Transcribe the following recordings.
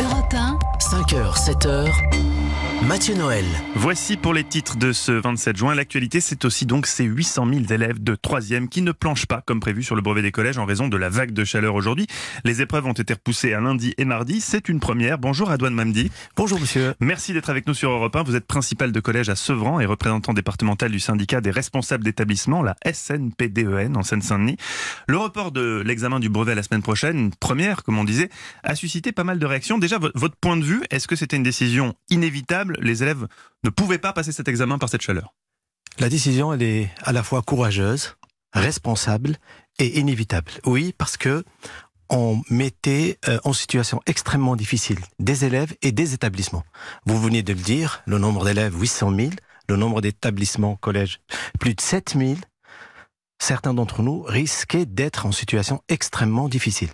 Europe 1, 5h, 7h, Mathieu Noël. Voici pour les titres de ce 27 juin. L'actualité, c'est aussi donc ces 800 000 élèves de 3e qui ne planchent pas comme prévu sur le brevet des collèges en raison de la vague de chaleur aujourd'hui. Les épreuves ont été repoussées à lundi et mardi. C'est une première. Bonjour Adouane Mamdi. Bonjour monsieur. Merci d'être avec nous sur Europe 1. Vous êtes principal de collège à Sevran et représentant départemental du syndicat des responsables d'établissement, la SNPDEN en Seine-Saint-Denis. Le report de l'examen du brevet la semaine prochaine, une première comme on disait, a suscité pas mal de réactions. Déjà, votre point de vue, est-ce que c'était une décision inévitable? Les élèves ne pouvaient pas passer cet examen par cette chaleur? La décision, elle est à la fois courageuse, responsable et inévitable. Oui, parce que on mettait euh, en situation extrêmement difficile des élèves et des établissements. Vous venez de le dire, le nombre d'élèves 800 000, le nombre d'établissements collèges plus de 7 000. Certains d'entre nous risquaient d'être en situation extrêmement difficile.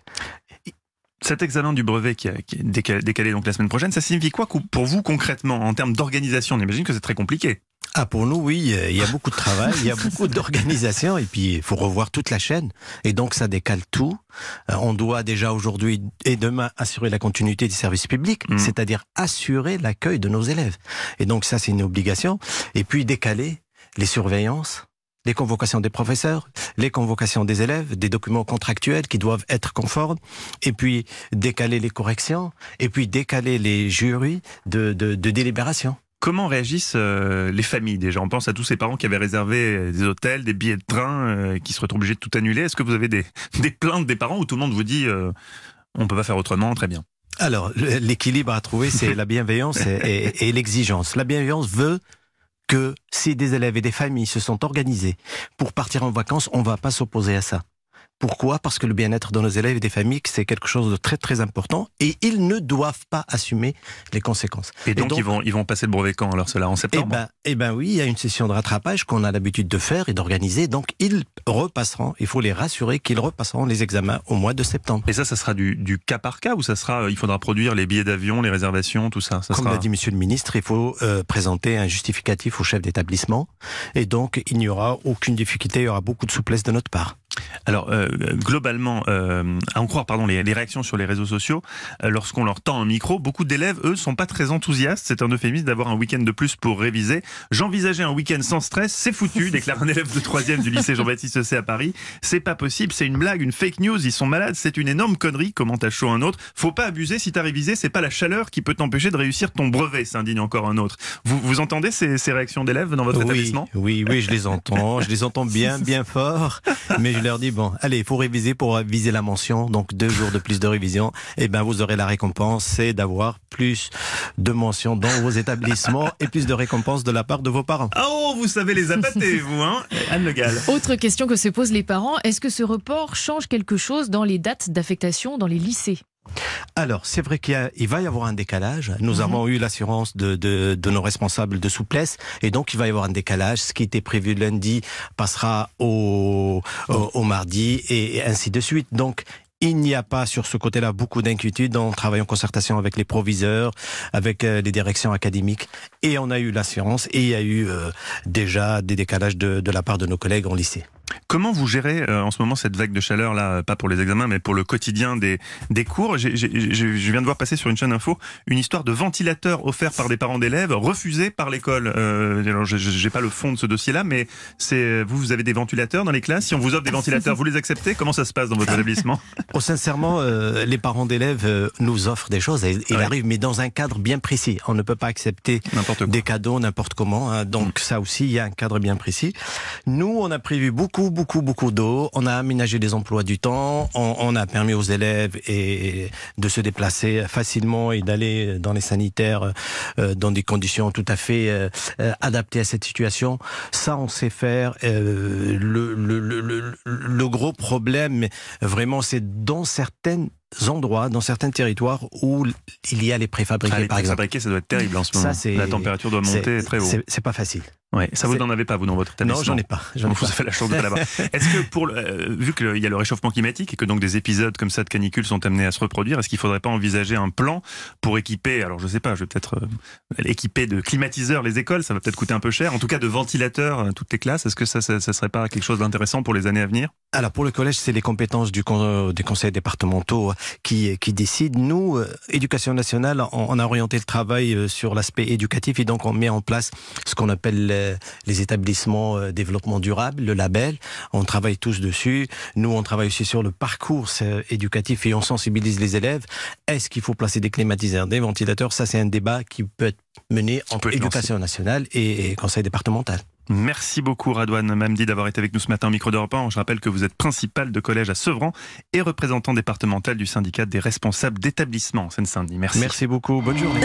Cet examen du brevet qui, est décalé, donc la semaine prochaine, ça signifie quoi pour vous concrètement en termes d'organisation? On imagine que c'est très compliqué. Ah pour nous oui, il y a beaucoup de travail, il y a beaucoup d'organisation et puis il faut revoir toute la chaîne et donc ça décale tout. Euh, on doit déjà aujourd'hui et demain assurer la continuité du service public, mmh. c'est-à-dire assurer l'accueil de nos élèves. Et donc ça c'est une obligation et puis décaler les surveillances, les convocations des professeurs, les convocations des élèves, des documents contractuels qui doivent être conformes, et puis décaler les corrections, et puis décaler les jurys de, délibération. Comment réagissent euh, les familles déjà? On pense à tous ces parents qui avaient réservé des hôtels, des billets de train, euh, qui se retrouvent obligés de tout annuler. Est-ce que vous avez des, plaintes des parents où tout le monde vous dit euh, on peut pas faire autrement, très bien? Alors, l'équilibre à trouver, c'est la bienveillance et l'exigence. La bienveillance veut que si des élèves et des familles se sont organisés pour partir en vacances, on ne va pas s'opposer à ça. Pourquoi? Parce que le bien-être de nos élèves et des familles, c'est quelque chose de très très important et ils ne doivent pas assumer les conséquences. Et donc, ils, vont, ils vont passer le brevet quand alors cela en septembre? Eh ben, eh ben oui, il y a une session de rattrapage qu'on a l'habitude de faire et d'organiser. Donc ils repasseront, il faut les rassurer qu'ils repasseront les examens au mois de septembre. Et ça, ça sera du, du cas par cas ou ça sera, il faudra produire les billets d'avion, les réservations, tout ça, Comme l'a dit Monsieur le Ministre, il faut euh, présenter un justificatif au chef d'établissement et donc il n'y aura aucune difficulté, il y aura beaucoup de souplesse de notre part. Alors, euh, globalement, euh, à en croire pardon, les, réactions sur les réseaux sociaux, euh, lorsqu'on leur tend un micro, beaucoup d'élèves, eux, sont pas très enthousiastes. C'est un euphémisme d'avoir un week-end de plus pour réviser. J'envisageais un week-end sans stress, c'est foutu, déclare un élève de 3 du lycée Jean-Baptiste C à Paris. C'est pas possible, c'est une blague, une fake news, ils sont malades, c'est une énorme connerie, commente à chaud un autre. Faut pas abuser, si t'as révisé, c'est pas la chaleur qui peut t'empêcher de réussir ton brevet, s'indigne encore un autre. Vous, vous entendez ces, ces réactions d'élèves dans votre établissement? Oui, oui, je les entends, je les entends bien, bien fort, mais je leur dis, bon, allez, il faut réviser pour viser la mention, donc deux jours de plus de révision, et eh ben vous aurez la récompense, c'est d'avoir plus de mentions dans vos établissements et plus de récompenses de la part de vos parents. Oh, vous savez les appâter, vous, hein Anne Le Gall. Autre question que se posent les parents, est-ce que ce report change quelque chose dans les dates d'affectation dans les lycées? Alors, c'est vrai qu'il va y avoir un décalage. Nous mhm. avons eu l'assurance de, de, nos responsables de souplesse, et donc il va y avoir un décalage. Ce qui était prévu lundi passera au, au, mardi, et ainsi de suite. Donc, il n'y a pas sur ce côté-là beaucoup d'inquiétude. On travaille en concertation avec les proviseurs, avec euh, les directions académiques, et on a eu l'assurance, et il y a eu euh, déjà des décalages de, de la part de nos collègues en lycée. Comment vous gérez euh, en ce moment cette vague de chaleur là, pas pour les examens, mais pour le quotidien des, des cours? Je viens de voir passer sur une chaîne info une histoire de ventilateur offert par des parents d'élèves refusé par l'école. Euh, alors, j'ai pas le fond de ce dossier-là, mais c'est vous, vous avez des ventilateurs dans les classes? Si on vous offre des ventilateurs, vous les acceptez? Comment ça se passe dans votre établissement? Oh, Sincèrement, euh, les parents d'élèves euh, nous offrent des choses. Et, il arrive, mais dans un cadre bien précis. On ne peut pas accepter des cadeaux n'importe comment. Hein. donc mm. ça aussi, il y a un cadre bien précis. Nous, on a prévu beaucoup beaucoup, beaucoup, d'eau. On a aménagé des emplois du temps. On, a permis aux élèves et, de se déplacer facilement et d'aller dans les sanitaires euh, dans des conditions tout à fait euh, euh, adaptées à cette situation. Ça, on sait faire. le, le, le, le, gros problème, vraiment, c'est dans certaines endroits, dans certains territoires où il y a les préfabriqués, ah, les par préfabriqués, ça doit être terrible en ce moment. Ça, La température doit monter très haut. C'est pas facile. Ouais, ça vous n'en avez pas vous dans votre établissement Non, j'en ai pas. J'en ai vous avez la chance pas l'avoir. Est-ce que pour euh, vu qu'il y a le réchauffement climatique et que donc des épisodes comme ça de canicule sont amenés à se reproduire, est-ce qu'il faudrait pas envisager un plan pour équiper, alors je sais pas, je vais peut-être euh, équiper de climatiseurs les écoles, ça va peut-être coûter un peu cher, en tout cas de ventilateurs euh, toutes les classes. Est-ce que ça, ça serait pas quelque chose d'intéressant pour les années à venir? Alors pour le collège, c'est les compétences du des conseils départementaux qui qui décident. Nous, éducation nationale, on, a orienté le travail sur l'aspect éducatif et donc on met en place ce qu'on appelle les établissements établissement euh, développement durable, le label. On travaille tous dessus. Nous, on travaille aussi sur le parcours éducatif et on sensibilise les élèves. Est-ce qu'il faut placer des climatiseurs, des ventilateurs? Ça, c'est un débat qui peut être mené entre éducation nationale et, conseil départemental. Merci beaucoup Radouane Mamdi d'avoir été avec nous ce matin au micro d'Europe 1. Je rappelle que vous êtes principal de collège à Sevran et représentant départemental du syndicat des responsables d'établissement en Seine-Saint-Denis. Merci. Merci beaucoup. Bonne journée.